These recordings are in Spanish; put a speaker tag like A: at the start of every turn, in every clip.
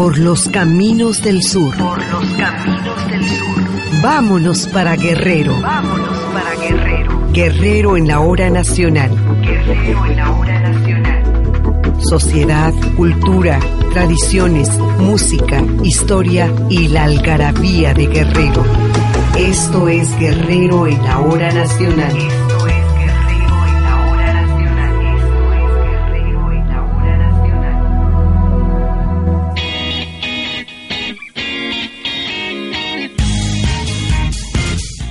A: Por los caminos del sur.
B: Por los caminos del sur.
A: Vámonos para Guerrero.
B: Vámonos para Guerrero.
A: Guerrero en la hora nacional.
B: Guerrero en la hora nacional.
A: Sociedad, cultura, tradiciones, música, historia y la algarabía de Guerrero. Esto es Guerrero en la hora nacional.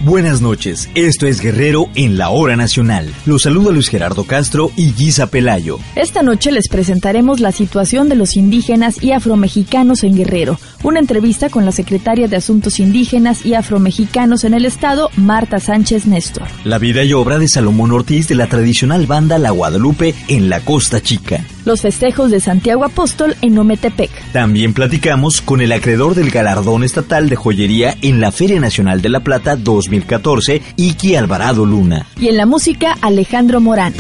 C: Buenas noches, esto es Guerrero en la Hora Nacional. Los saluda Luis Gerardo Castro y Guisa Pelayo.
D: Esta noche les presentaremos la situación de los indígenas y afromexicanos en Guerrero, una entrevista con la secretaria de Asuntos Indígenas y Afromexicanos en el Estado, Marta Sánchez Néstor.
C: La vida y obra de Salomón Ortiz de la tradicional banda La Guadalupe en la Costa Chica.
D: Los festejos de Santiago Apóstol en Ometepec.
C: También platicamos con el acreedor del galardón estatal de joyería en la Feria Nacional de la Plata 2014, Iki Alvarado Luna.
D: Y en la música, Alejandro Morán.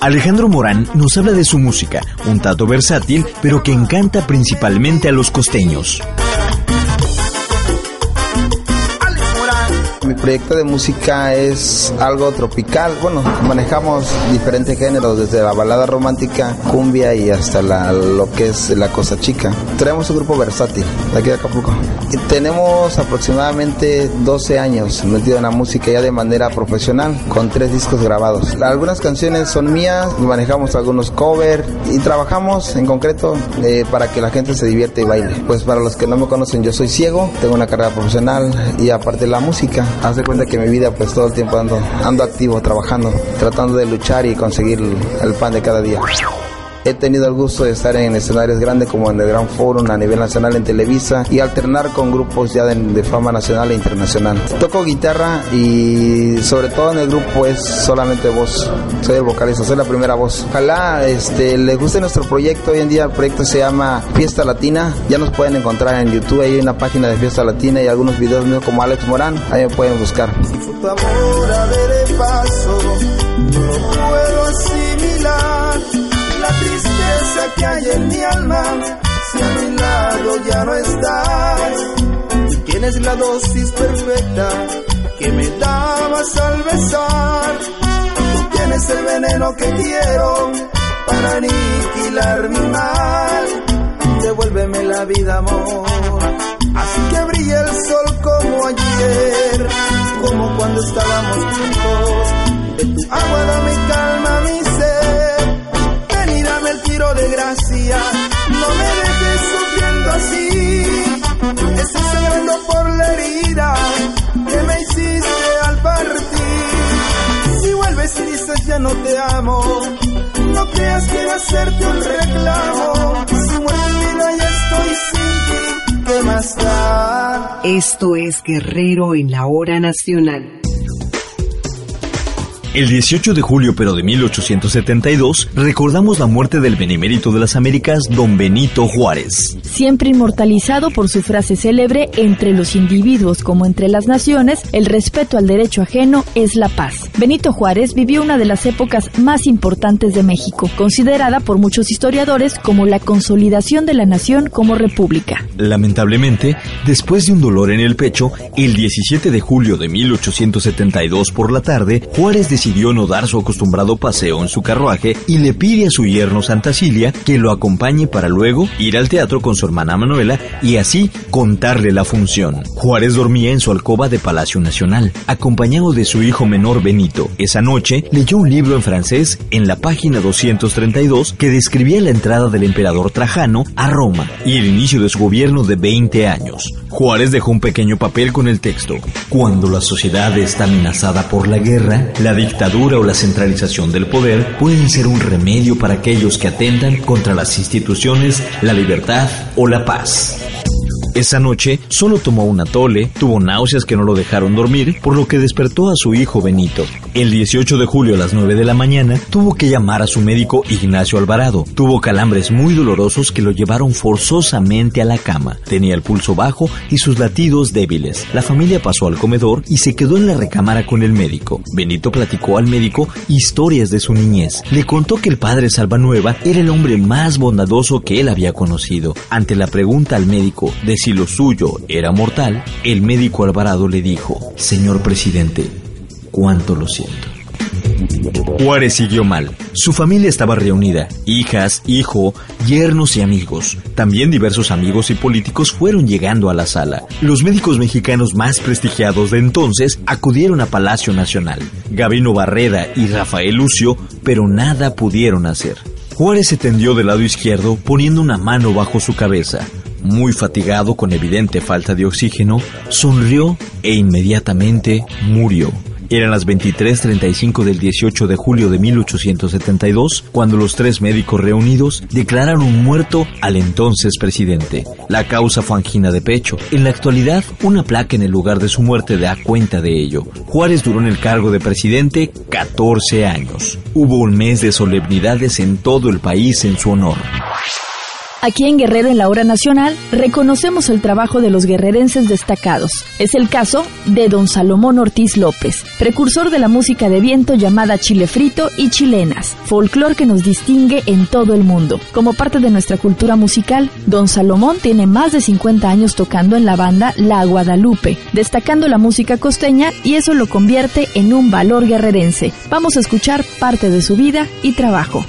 C: Alejandro Morán nos habla de su música, un tanto versátil, pero que encanta principalmente a los costeños.
E: Mi proyecto de música es algo tropical. Bueno, manejamos diferentes géneros, desde la balada romántica, cumbia y hasta la, lo que es la cosa chica. Tenemos un grupo versátil de aquí de Acapulco. Y tenemos aproximadamente 12 años metido en la música ya de manera profesional, con tres discos grabados. Algunas canciones son mías, manejamos algunos covers y trabajamos en concreto eh, para que la gente se divierta y baile. Pues para los que no me conocen, yo soy ciego, tengo una carrera profesional y aparte la música. Haz de cuenta que mi vida pues todo el tiempo ando, ando activo, trabajando, tratando de luchar y conseguir el pan de cada día. He tenido el gusto de estar en escenarios grandes como en el Gran Forum a nivel nacional en Televisa y alternar con grupos ya de, fama nacional e internacional. Toco guitarra y sobre todo en el grupo es solamente voz. Soy el vocalista, soy la primera voz. Ojalá este, les guste nuestro proyecto. Hoy en día el proyecto se llama Fiesta Latina. Ya nos pueden encontrar en YouTube. Hay una página de Fiesta Latina y algunos videos míos como Alex Morán. Ahí me pueden buscar.
F: La tristeza que hay en mi alma, si a mi lado ya no estás. Tienes la dosis perfecta que me dabas al besar. Tú tienes el veneno que quiero para aniquilar mi mal. Devuélveme la vida, amor. Así que brille el sol como ayer, como cuando estábamos juntos. De tu agua dame calma, mi ser el tiro de gracia. No me dejes sufriendo así. Estoy sangrando por la herida que me hiciste al partir. Si vuelves y dices ya no te amo, no creas que va a hacerte un reclamo. Si muero vida ya estoy sin ti, ¿qué más da?
A: Esto es Guerrero en la hora nacional.
C: El 18 de julio pero de 1872 recordamos la muerte del benemérito de las Américas, don Benito Juárez.
D: Siempre inmortalizado por su frase célebre, entre los individuos como entre las naciones, el respeto al derecho ajeno es la paz. Benito Juárez vivió una de las épocas más importantes de México, considerada por muchos historiadores como la consolidación de la nación como república.
C: Lamentablemente, después de un dolor en el pecho, el 17 de julio de 1872 por la tarde, Juárez decidió no dar su acostumbrado paseo en su carruaje y le pide a su yerno Santa Cilia que lo acompañe para luego ir al teatro con su hermana Manuela y así contarle la función. Juárez dormía en su alcoba de Palacio Nacional, acompañado de su hijo menor Benito. Esa noche leyó un libro en francés en la página 232 que describía la entrada del emperador Trajano a Roma y el inicio de su gobierno de 20 años. Juárez dejó un pequeño papel con el texto. Cuando la sociedad está amenazada por la guerra, la dictadura o la centralización del poder pueden ser un remedio para aquellos que atentan contra las instituciones, la libertad o la paz. Esa noche solo tomó una tole, tuvo náuseas que no lo dejaron dormir, por lo que despertó a su hijo Benito. El 18 de julio a las 9 de la mañana tuvo que llamar a su médico Ignacio Alvarado. Tuvo calambres muy dolorosos que lo llevaron forzosamente a la cama. Tenía el pulso bajo y sus latidos débiles. La familia pasó al comedor y se quedó en la recámara con el médico. Benito platicó al médico historias de su niñez. Le contó que el padre Salvanueva era el hombre más bondadoso que él había conocido. Ante la pregunta al médico de lo suyo era mortal, el médico Alvarado le dijo, Señor presidente, cuánto lo siento. Juárez siguió mal. Su familia estaba reunida, hijas, hijo, yernos y amigos. También diversos amigos y políticos fueron llegando a la sala. Los médicos mexicanos más prestigiados de entonces acudieron a Palacio Nacional. Gabino Barreda y Rafael Lucio, pero nada pudieron hacer. Juárez se tendió del lado izquierdo poniendo una mano bajo su cabeza. Muy fatigado con evidente falta de oxígeno, sonrió e inmediatamente murió. Eran las 23:35 del 18 de julio de 1872 cuando los tres médicos reunidos declararon muerto al entonces presidente. La causa fue angina de pecho. En la actualidad, una placa en el lugar de su muerte da cuenta de ello. Juárez duró en el cargo de presidente 14 años. Hubo un mes de solemnidades en todo el país en su honor.
D: Aquí en Guerrero en la Hora Nacional reconocemos el trabajo de los guerrerenses destacados. Es el caso de don Salomón Ortiz López, precursor de la música de viento llamada chile frito y chilenas, folclor que nos distingue en todo el mundo. Como parte de nuestra cultura musical, don Salomón tiene más de 50 años tocando en la banda La Guadalupe, destacando la música costeña y eso lo convierte en un valor guerrerense. Vamos a escuchar parte de su vida y trabajo.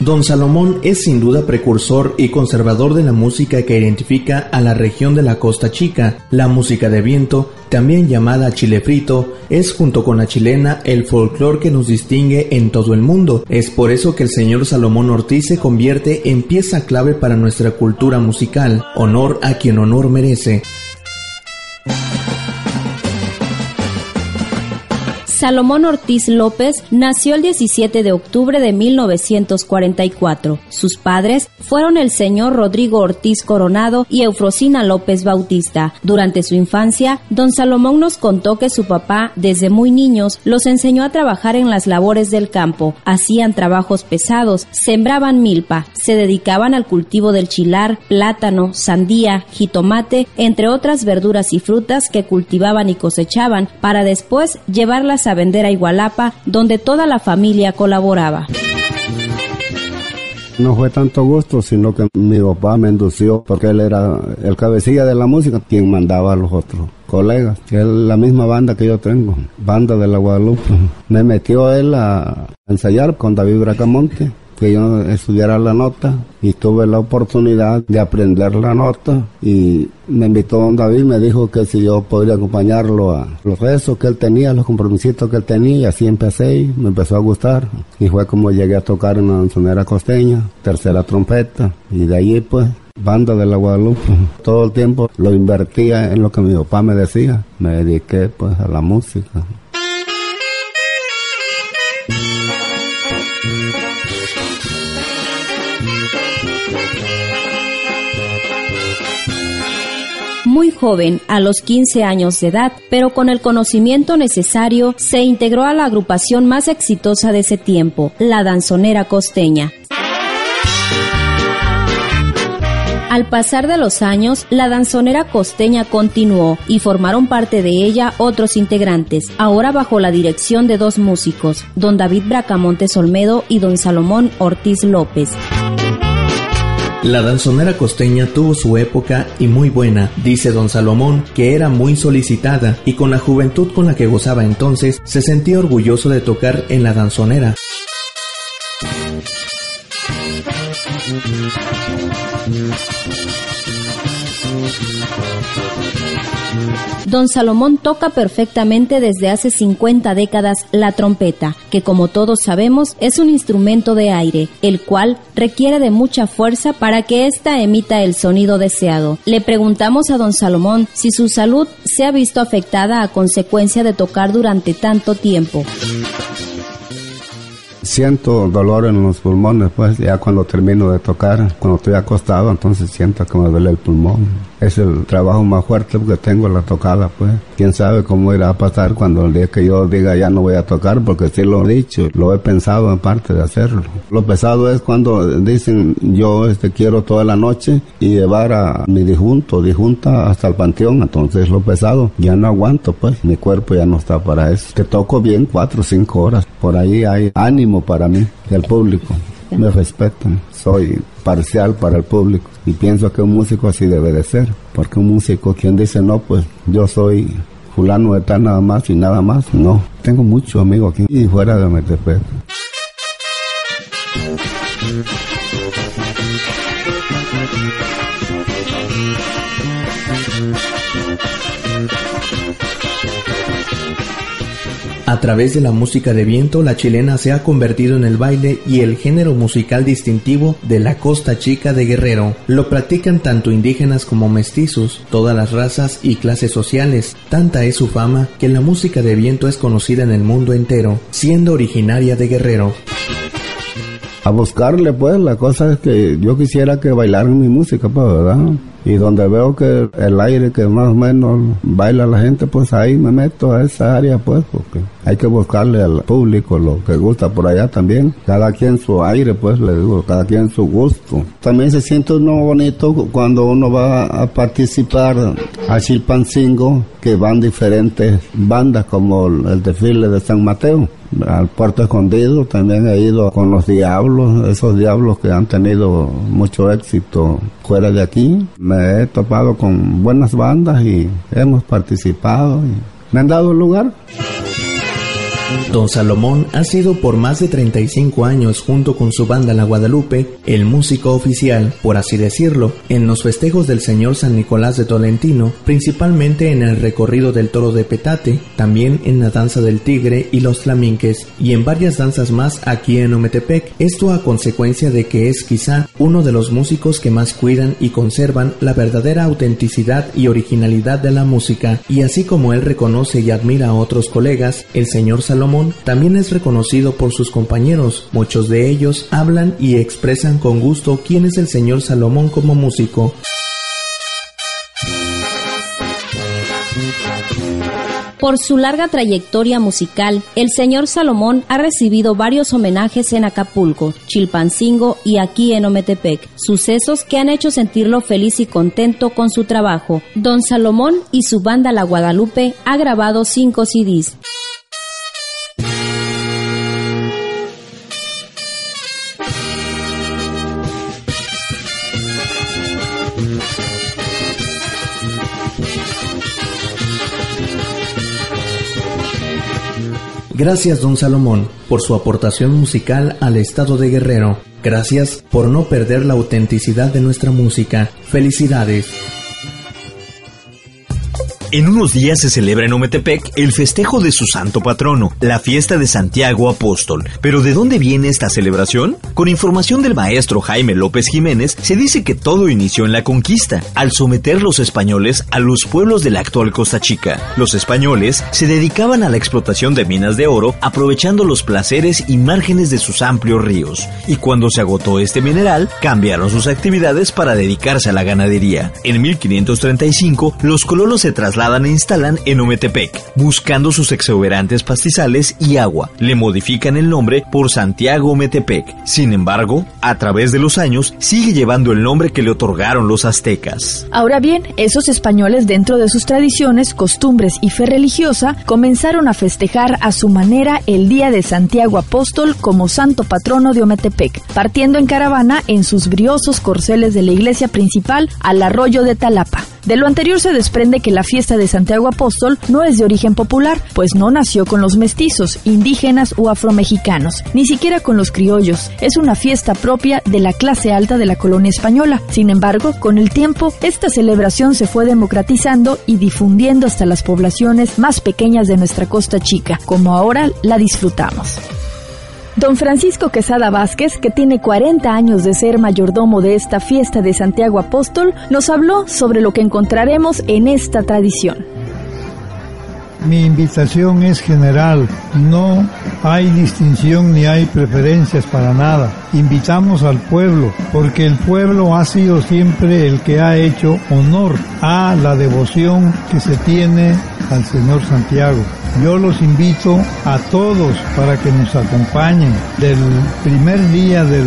G: Don Salomón es sin duda precursor y conservador de la música que identifica a la región de la Costa Chica. La música de viento, también llamada chile frito, es junto con la chilena el folclore que nos distingue en todo el mundo. Es por eso que el señor Salomón Ortiz se convierte en pieza clave para nuestra cultura musical. Honor a quien honor merece.
H: Salomón Ortiz López nació el 17 de octubre de 1944. Sus padres fueron el señor Rodrigo Ortiz Coronado y Eufrosina López Bautista. Durante su infancia, don Salomón nos contó que su papá, desde muy niños, los enseñó a trabajar en las labores del campo. Hacían trabajos pesados, sembraban milpa, se dedicaban al cultivo del chilar, plátano, sandía, jitomate, entre otras verduras y frutas que cultivaban y cosechaban para después llevarlas a vender a Igualapa, donde toda la familia colaboraba.
I: No fue tanto gusto, sino que mi papá me indució, porque él era el cabecilla de la música, quien mandaba a los otros colegas, es la misma banda que yo tengo, banda de la Guadalupe. Me metió él a ensayar con David Bracamonte, que yo estudiara la nota y tuve la oportunidad de aprender la nota y me invitó don David, me dijo que si yo podría acompañarlo a los rezos que él tenía, los compromisos que él tenía y así empecé y me empezó a gustar y fue como llegué a tocar en la costeña, tercera trompeta y de allí pues banda de la Guadalupe. Todo el tiempo lo invertía en lo que mi papá me decía. Me dediqué pues a la música.
H: Muy joven, a los 15 años de edad, pero con el conocimiento necesario, se integró a la agrupación más exitosa de ese tiempo, la Danzonera Costeña. Al pasar de los años, la danzonera costeña continuó y formaron parte de ella otros integrantes, ahora bajo la dirección de dos músicos, don David Bracamontes Olmedo y don Salomón Ortiz López.
G: La danzonera costeña tuvo su época y muy buena, dice don Salomón, que era muy solicitada y con la juventud con la que gozaba entonces, se sentía orgulloso de tocar en la danzonera.
H: Don Salomón toca perfectamente desde hace 50 décadas la trompeta, que como todos sabemos es un instrumento de aire, el cual requiere de mucha fuerza para que ésta emita el sonido deseado. Le preguntamos a don Salomón si su salud se ha visto afectada a consecuencia de tocar durante tanto tiempo.
I: siento dolor en los pulmones, pues ya cuando termino de tocar, cuando estoy acostado, entonces siento que me duele el pulmón. Es el trabajo más fuerte que tengo en la tocada, pues. Quién sabe cómo irá a pasar cuando el día que yo diga ya no voy a tocar, porque sí lo he dicho, lo he pensado en parte de hacerlo. Lo pesado es cuando dicen yo este quiero toda la noche y llevar a mi disjunto, disjunta hasta el panteón, entonces lo pesado ya no aguanto, pues mi cuerpo ya no está para eso. Que toco bien cuatro o cinco horas, por ahí hay ánimo para mí, el público me respetan. Soy parcial para el público y pienso que un músico así debe de ser. Porque un músico, quien dice no, pues yo soy fulano de tal nada más y nada más, no. Tengo muchos amigos aquí y fuera de Metepec.
G: A través de la música de viento, la chilena se ha convertido en el baile y el género musical distintivo de la costa chica de Guerrero. Lo practican tanto indígenas como mestizos, todas las razas y clases sociales. Tanta es su fama que la música de viento es conocida en el mundo entero, siendo originaria de Guerrero.
I: A buscarle, pues, la cosa es que yo quisiera que bailaran mi música, pues, ¿verdad? Y donde veo que el aire que más o menos baila la gente, pues ahí me meto a esa área, pues, porque hay que buscarle al público lo que gusta por allá también. Cada quien su aire, pues, le digo, cada quien su gusto. También se siente uno bonito cuando uno va a participar a Chilpancingo, que van diferentes bandas como el desfile de San Mateo al puerto escondido también he ido con los diablos esos diablos que han tenido mucho éxito fuera de aquí. Me he topado con buenas bandas y hemos participado y me han dado lugar
G: Don Salomón ha sido por más de 35 años junto con su banda La Guadalupe el músico oficial, por así decirlo, en los festejos del Señor San Nicolás de Tolentino, principalmente en el recorrido del toro de Petate, también en la danza del tigre y los flaminques, y en varias danzas más aquí en Ometepec, esto a consecuencia de que es quizá uno de los músicos que más cuidan y conservan la verdadera autenticidad y originalidad de la música, y así como él reconoce y admira a otros colegas, el Señor Salomón también es reconocido por sus compañeros. Muchos de ellos hablan y expresan con gusto quién es el señor Salomón como músico.
H: Por su larga trayectoria musical, el señor Salomón ha recibido varios homenajes en Acapulco, Chilpancingo y aquí en Ometepec, sucesos que han hecho sentirlo feliz y contento con su trabajo. Don Salomón y su banda La Guadalupe ha grabado cinco CDs.
G: Gracias, don Salomón, por su aportación musical al estado de Guerrero. Gracias por no perder la autenticidad de nuestra música. Felicidades.
C: En unos días se celebra en Ometepec el festejo de su santo patrono, la fiesta de Santiago Apóstol. Pero ¿de dónde viene esta celebración? Con información del maestro Jaime López Jiménez, se dice que todo inició en la conquista, al someter los españoles a los pueblos de la actual Costa Chica. Los españoles se dedicaban a la explotación de minas de oro, aprovechando los placeres y márgenes de sus amplios ríos. Y cuando se agotó este mineral, cambiaron sus actividades para dedicarse a la ganadería. En 1535, los colonos se trasladaron e instalan en Ometepec, buscando sus exuberantes pastizales y agua. Le modifican el nombre por Santiago Ometepec. Sin embargo, a través de los años, sigue llevando el nombre que le otorgaron los aztecas.
D: Ahora bien, esos españoles dentro de sus tradiciones, costumbres y fe religiosa, comenzaron a festejar a su manera el Día de Santiago Apóstol como santo patrono de Ometepec, partiendo en caravana en sus briosos corceles de la iglesia principal al arroyo de Talapa. De lo anterior se desprende que la fiesta de Santiago Apóstol no es de origen popular, pues no nació con los mestizos, indígenas o afromexicanos, ni siquiera con los criollos. Es una fiesta propia de la clase alta de la colonia española. Sin embargo, con el tiempo, esta celebración se fue democratizando y difundiendo hasta las poblaciones más pequeñas de nuestra costa chica, como ahora la disfrutamos. Don Francisco Quesada Vázquez, que tiene 40 años de ser mayordomo de esta fiesta de Santiago Apóstol, nos habló sobre lo que encontraremos en esta tradición.
J: Mi invitación es general, no hay distinción ni hay preferencias para nada. Invitamos al pueblo, porque el pueblo ha sido siempre el que ha hecho honor a la devoción que se tiene al Señor Santiago. Yo los invito a todos para que nos acompañen del primer día de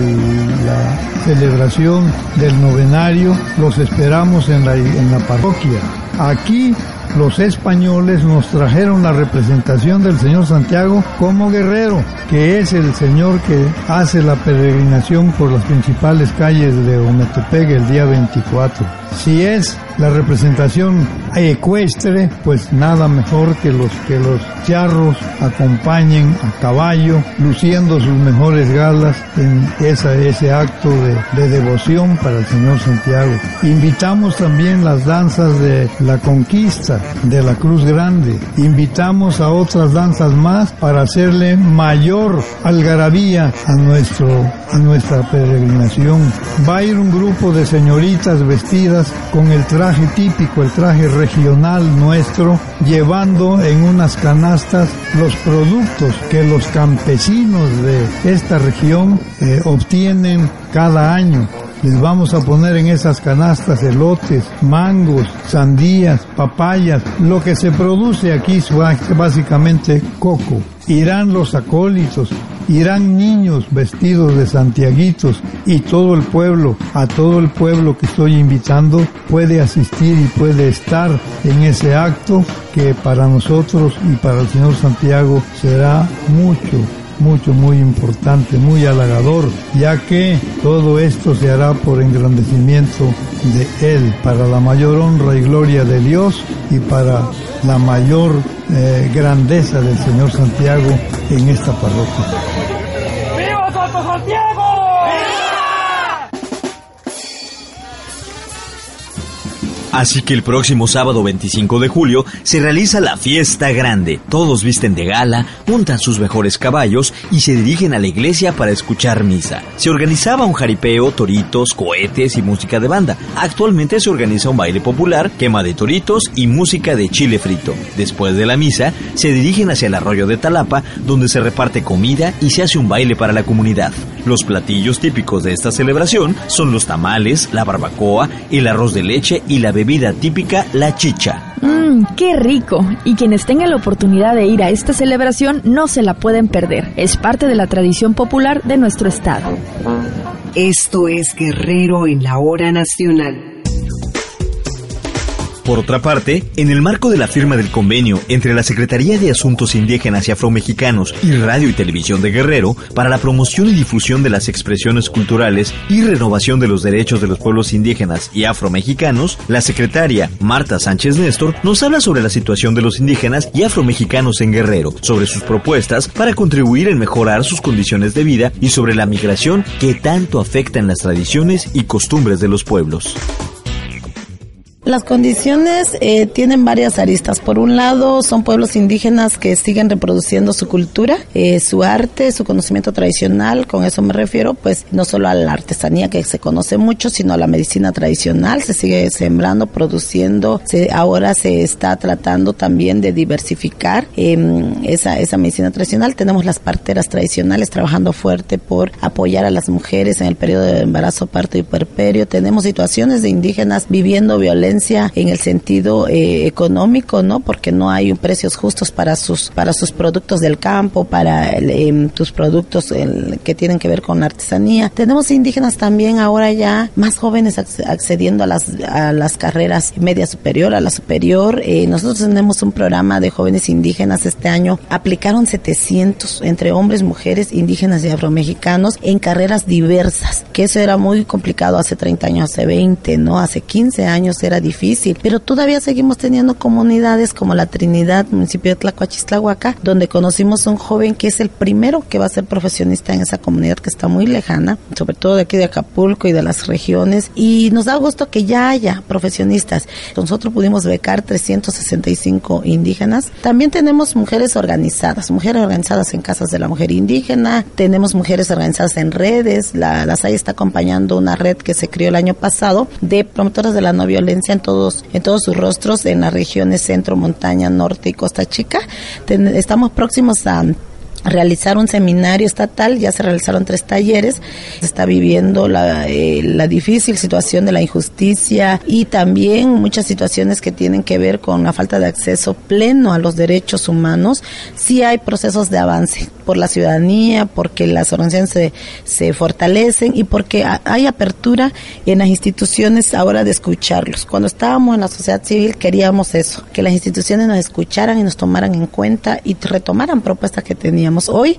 J: la celebración del novenario. Los esperamos en la, en la parroquia. Aquí los españoles nos trajeron la representación del Señor Santiago como guerrero, que es el Señor que hace la peregrinación por las principales calles de Ometepec el día 24. Si es la representación ecuestre, pues nada mejor que los que los charros acompañen a caballo, luciendo sus mejores galas en esa, ese acto de, de devoción para el Señor Santiago. Invitamos también las danzas de la conquista, de la Cruz Grande. Invitamos a otras danzas más para hacerle mayor algarabía a nuestro a nuestra peregrinación. Va a ir un grupo de señoritas vestidas con el traje típico, el traje regional nuestro, llevando en unas canastas los productos que los campesinos de esta región eh, obtienen cada año. Les vamos a poner en esas canastas elotes, mangos, sandías, papayas, lo que se produce aquí es básicamente coco. Irán los acólitos, irán niños vestidos de santiaguitos y todo el pueblo, a todo el pueblo que estoy invitando puede asistir y puede estar en ese acto que para nosotros y para el Señor Santiago será mucho, mucho, muy importante, muy halagador, ya que todo esto se hará por engrandecimiento de Él, para la mayor honra y gloria de Dios y para la mayor eh, grandeza del Señor Santiago en esta parroquia.
K: ¡Viva Santo Santiago!
C: Así que el próximo sábado 25 de julio se realiza la fiesta grande. Todos visten de gala, montan sus mejores caballos y se dirigen a la iglesia para escuchar misa. Se organizaba un jaripeo, toritos, cohetes y música de banda. Actualmente se organiza un baile popular, quema de toritos y música de chile frito. Después de la misa, se dirigen hacia el arroyo de Talapa, donde se reparte comida y se hace un baile para la comunidad. Los platillos típicos de esta celebración son los tamales, la barbacoa, el arroz de leche y la bebida típica, la chicha.
D: Mmm, qué rico. Y quienes tengan la oportunidad de ir a esta celebración no se la pueden perder. Es parte de la tradición popular de nuestro estado.
A: Esto es Guerrero en la hora nacional.
C: Por otra parte, en el marco de la firma del convenio entre la Secretaría de Asuntos Indígenas y Afromexicanos y Radio y Televisión de Guerrero para la promoción y difusión de las expresiones culturales y renovación de los derechos de los pueblos indígenas y afromexicanos, la secretaria Marta Sánchez Néstor nos habla sobre la situación de los indígenas y afromexicanos en Guerrero, sobre sus propuestas para contribuir en mejorar sus condiciones de vida y sobre la migración que tanto afecta en las tradiciones y costumbres de los pueblos.
L: Las condiciones eh, tienen varias aristas. Por un lado, son pueblos indígenas que siguen reproduciendo su cultura, eh, su arte, su conocimiento tradicional. Con eso me refiero, pues, no solo a la artesanía que se conoce mucho, sino a la medicina tradicional. Se sigue sembrando, produciendo. Se, ahora se está tratando también de diversificar eh, esa, esa medicina tradicional. Tenemos las parteras tradicionales trabajando fuerte por apoyar a las mujeres en el periodo de embarazo, parto y puerperio. Tenemos situaciones de indígenas viviendo violencia en el sentido eh, económico, ¿no? Porque no hay precios justos para sus para sus productos del campo, para eh, sus productos el, que tienen que ver con la artesanía. Tenemos indígenas también ahora ya más jóvenes accediendo a las a las carreras media superior, a la superior. Eh, nosotros tenemos un programa de jóvenes indígenas este año. Aplicaron 700 entre hombres, mujeres, indígenas y afromexicanos en carreras diversas, que eso era muy complicado hace 30 años, hace 20, ¿no? Hace 15 años era difícil, pero todavía seguimos teniendo comunidades como la Trinidad, municipio de Tlacoachistlahuaca, donde conocimos a un joven que es el primero que va a ser profesionista en esa comunidad que está muy lejana, sobre todo de aquí de Acapulco y de las regiones, y nos da gusto que ya haya profesionistas. Nosotros pudimos becar 365 indígenas. También tenemos mujeres organizadas, mujeres organizadas en casas de la mujer indígena, tenemos mujeres organizadas en redes, la, la SAI está acompañando una red que se creó el año pasado de promotoras de la no violencia en todos, en todos sus rostros en las regiones centro, montaña, norte y costa chica. Estamos próximos a realizar un seminario estatal, ya se realizaron tres talleres, se está viviendo la, eh, la difícil situación de la injusticia y también muchas situaciones que tienen que ver con la falta de acceso pleno a los derechos humanos. Sí hay procesos de avance por la ciudadanía, porque las organizaciones se, se fortalecen y porque ha- hay apertura en las instituciones ahora de escucharlos. Cuando estábamos en la sociedad civil queríamos eso, que las instituciones nos escucharan y nos tomaran en cuenta y retomaran propuestas que teníamos. Hoy,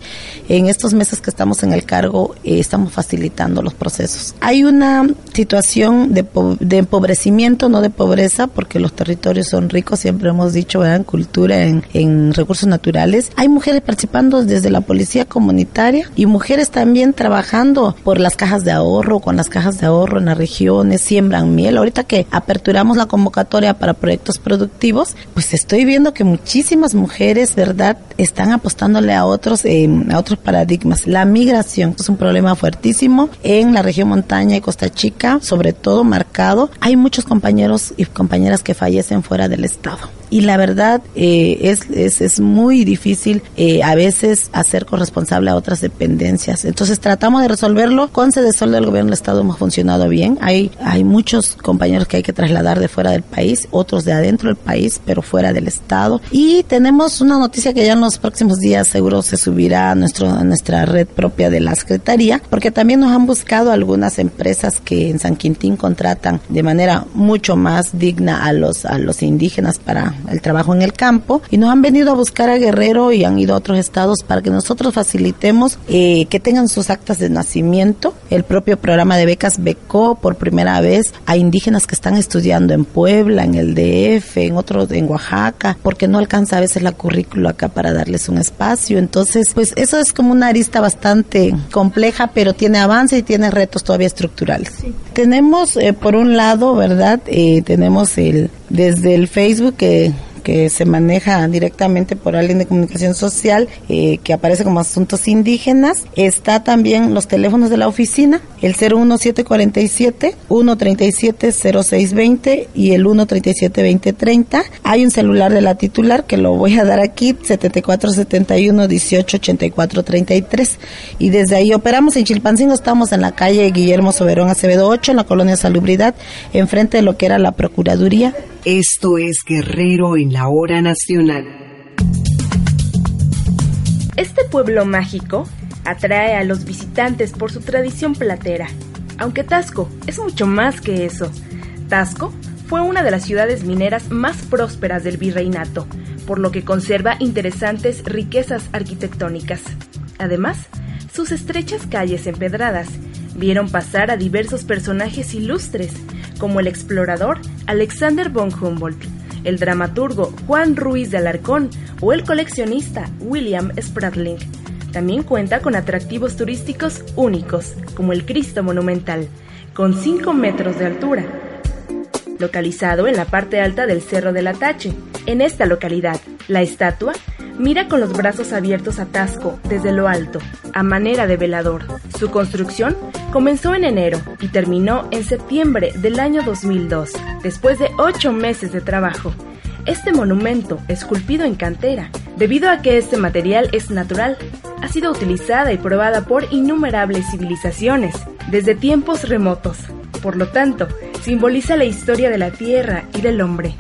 L: en estos meses que estamos en el cargo, eh, estamos facilitando los procesos. Hay una situación de, de empobrecimiento, no de pobreza, porque los territorios son ricos, siempre hemos dicho, ¿verdad? en cultura, en, en recursos naturales. Hay mujeres participando desde la policía comunitaria y mujeres también trabajando por las cajas de ahorro, con las cajas de ahorro en las regiones, siembran miel. Ahorita que aperturamos la convocatoria para proyectos productivos, pues estoy viendo que muchísimas mujeres, ¿verdad?, están apostándole a otros, eh, a otros paradigmas. La migración es un problema fuertísimo en la región montaña y Costa Chica, sobre todo marcado. Hay muchos compañeros y compañeras que fallecen fuera del estado. Y la verdad eh, es, es, es muy difícil eh, a veces hacer corresponsable a otras dependencias. Entonces tratamos de resolverlo. Con Sol del Gobierno del Estado hemos funcionado bien. Hay, hay muchos compañeros que hay que trasladar de fuera del país, otros de adentro del país, pero fuera del Estado. Y tenemos una noticia que ya en los próximos días seguro se subirá a, nuestro, a nuestra red propia de la Secretaría, porque también nos han buscado algunas empresas que en San Quintín contratan de manera mucho más digna a los, a los indígenas para el trabajo en el campo y nos han venido a buscar a Guerrero y han ido a otros estados para que nosotros facilitemos eh, que tengan sus actas de nacimiento. El propio programa de becas becó por primera vez a indígenas que están estudiando en Puebla, en el DF, en otros, en Oaxaca, porque no alcanza a veces la currícula acá para darles un espacio. Entonces, pues eso es como una arista bastante compleja, pero tiene avance y tiene retos todavía estructurales. Tenemos, eh, por un lado, ¿verdad? Eh, tenemos el desde el Facebook que que se maneja directamente por alguien de comunicación social eh, que aparece como asuntos indígenas. Está también los teléfonos de la oficina, el 01747, 137 0620 y el 137 2030. Hay un celular de la titular que lo voy a dar aquí, 7471 1884 33. Y desde ahí operamos en Chilpancingo, estamos en la calle Guillermo Soberón Acevedo 8, en la colonia Salubridad, enfrente de lo que era la Procuraduría.
A: Esto es Guerrero en la hora nacional.
M: Este pueblo mágico atrae a los visitantes por su tradición platera, aunque Tasco es mucho más que eso. Tasco fue una de las ciudades mineras más prósperas del virreinato, por lo que conserva interesantes riquezas arquitectónicas. Además, sus estrechas calles empedradas vieron pasar a diversos personajes ilustres, como el explorador Alexander von Humboldt, el dramaturgo Juan Ruiz de Alarcón o el coleccionista William Spratling. También cuenta con atractivos turísticos únicos, como el Cristo Monumental, con 5 metros de altura, localizado en la parte alta del Cerro del Atache. En esta localidad, la estatua mira con los brazos abiertos a Tasco desde lo alto, a manera de velador. Su construcción comenzó en enero y terminó en septiembre del año 2002, después de ocho meses de trabajo. Este monumento, esculpido en cantera, debido a que este material es natural, ha sido utilizada y probada por innumerables civilizaciones desde tiempos remotos. Por lo tanto, simboliza la historia de la Tierra y del hombre.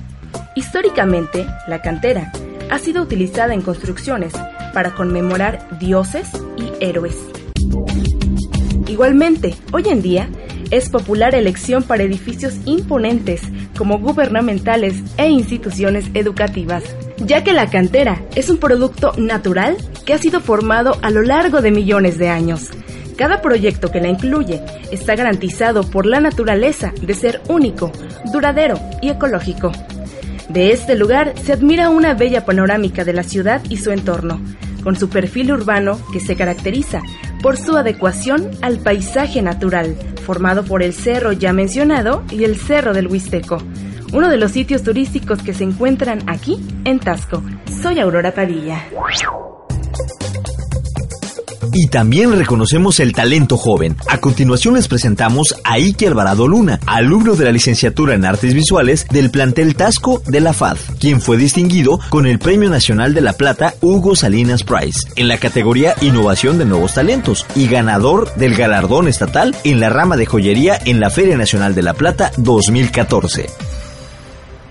M: Históricamente, la cantera ha sido utilizada en construcciones para conmemorar dioses y héroes. Igualmente, hoy en día, es popular elección para edificios imponentes como gubernamentales e instituciones educativas, ya que la cantera es un producto natural que ha sido formado a lo largo de millones de años. Cada proyecto que la incluye está garantizado por la naturaleza de ser único, duradero y ecológico. De este lugar se admira una bella panorámica de la ciudad y su entorno, con su perfil urbano que se caracteriza por su adecuación al paisaje natural, formado por el cerro ya mencionado y el cerro del Huisteco, uno de los sitios turísticos que se encuentran aquí en Tasco. Soy Aurora Padilla.
C: Y también reconocemos el talento joven. A continuación les presentamos a Ike Alvarado Luna, alumno de la licenciatura en Artes Visuales del plantel Tasco de la FAD, quien fue distinguido con el Premio Nacional de la Plata Hugo Salinas Prize en la categoría Innovación de Nuevos Talentos y ganador del galardón estatal en la rama de joyería en la Feria Nacional de la Plata 2014.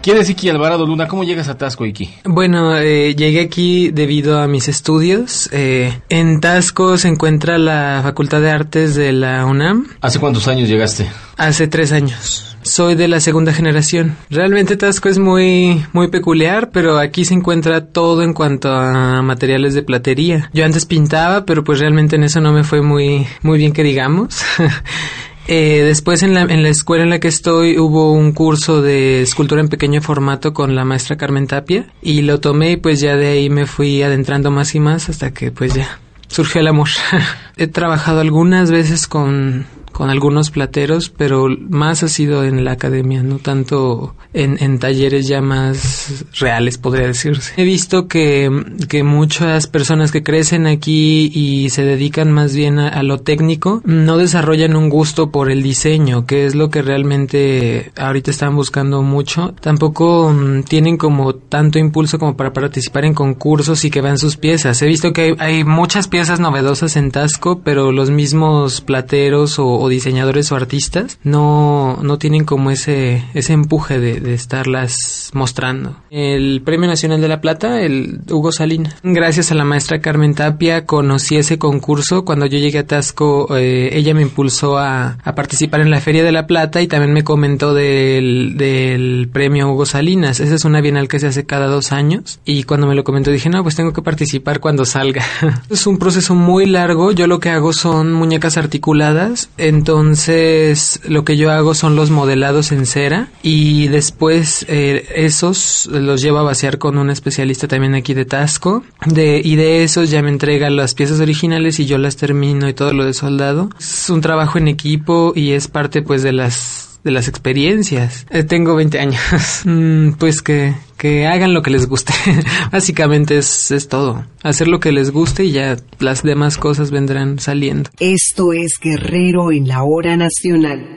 N: ¿Quién es Iki Alvarado Luna? ¿Cómo llegas a Tasco, Iki?
O: Bueno, eh, llegué aquí debido a mis estudios. Eh, en Tasco se encuentra la Facultad de Artes de la UNAM.
N: ¿Hace cuántos años llegaste?
O: Hace tres años. Soy de la segunda generación. Realmente Tasco es muy, muy peculiar, pero aquí se encuentra todo en cuanto a materiales de platería. Yo antes pintaba, pero pues realmente en eso no me fue muy, muy bien que digamos. Eh, después en la, en la escuela en la que estoy hubo un curso de escultura en pequeño formato con la maestra Carmen Tapia y lo tomé y pues ya de ahí me fui adentrando más y más hasta que pues ya surgió el amor. He trabajado algunas veces con con algunos plateros, pero más ha sido en la academia, no tanto en, en talleres ya más reales, podría decirse. He visto que, que muchas personas que crecen aquí y se dedican más bien a, lo técnico, no desarrollan un gusto por el diseño, que es lo que realmente ahorita están buscando mucho. Tampoco um, tienen como tanto impulso como para participar en concursos y que vean sus piezas. He visto que hay, hay muchas piezas novedosas en Tasco, pero los mismos plateros o o diseñadores o artistas no, no tienen como ese, ese empuje de, de, estarlas mostrando. El Premio Nacional de la Plata, el Hugo Salina. Gracias a la maestra Carmen Tapia conocí ese concurso. Cuando yo llegué a Tasco, eh, ella me impulsó a, a, participar en la Feria de la Plata y también me comentó del, del Premio Hugo Salinas. Esa es una bienal que se hace cada dos años y cuando me lo comentó dije, no, pues tengo que participar cuando salga. es un proceso muy largo. Yo lo que hago son muñecas articuladas. Entonces, lo que yo hago son los modelados en cera y después eh, esos los llevo a vaciar con un especialista también aquí de Tasco. Y de esos ya me entrega las piezas originales y yo las termino y todo lo de soldado. Es un trabajo en equipo y es parte pues de las de las experiencias. Eh, tengo 20 años. mm, pues que, que hagan lo que les guste. Básicamente es, es todo. Hacer lo que les guste y ya las demás cosas vendrán saliendo.
A: Esto es Guerrero en la hora nacional.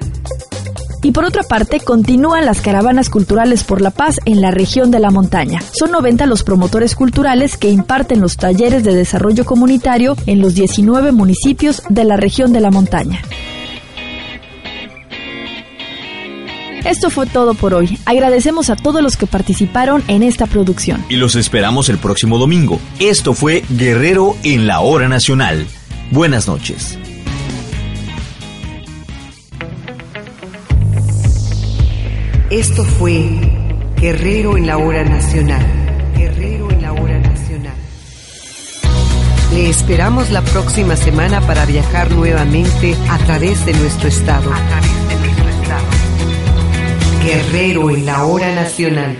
D: Y por otra parte, continúan las caravanas culturales por la paz en la región de la montaña. Son 90 los promotores culturales que imparten los talleres de desarrollo comunitario en los 19 municipios de la región de la montaña. Esto fue todo por hoy. Agradecemos a todos los que participaron en esta producción.
C: Y los esperamos el próximo domingo. Esto fue Guerrero en la Hora Nacional. Buenas noches.
A: Esto fue Guerrero en la Hora Nacional. Guerrero en la Hora Nacional. Le esperamos la próxima semana para viajar nuevamente a través de nuestro estado.
B: A través de nuestro estado.
A: Guerrero en la hora nacional.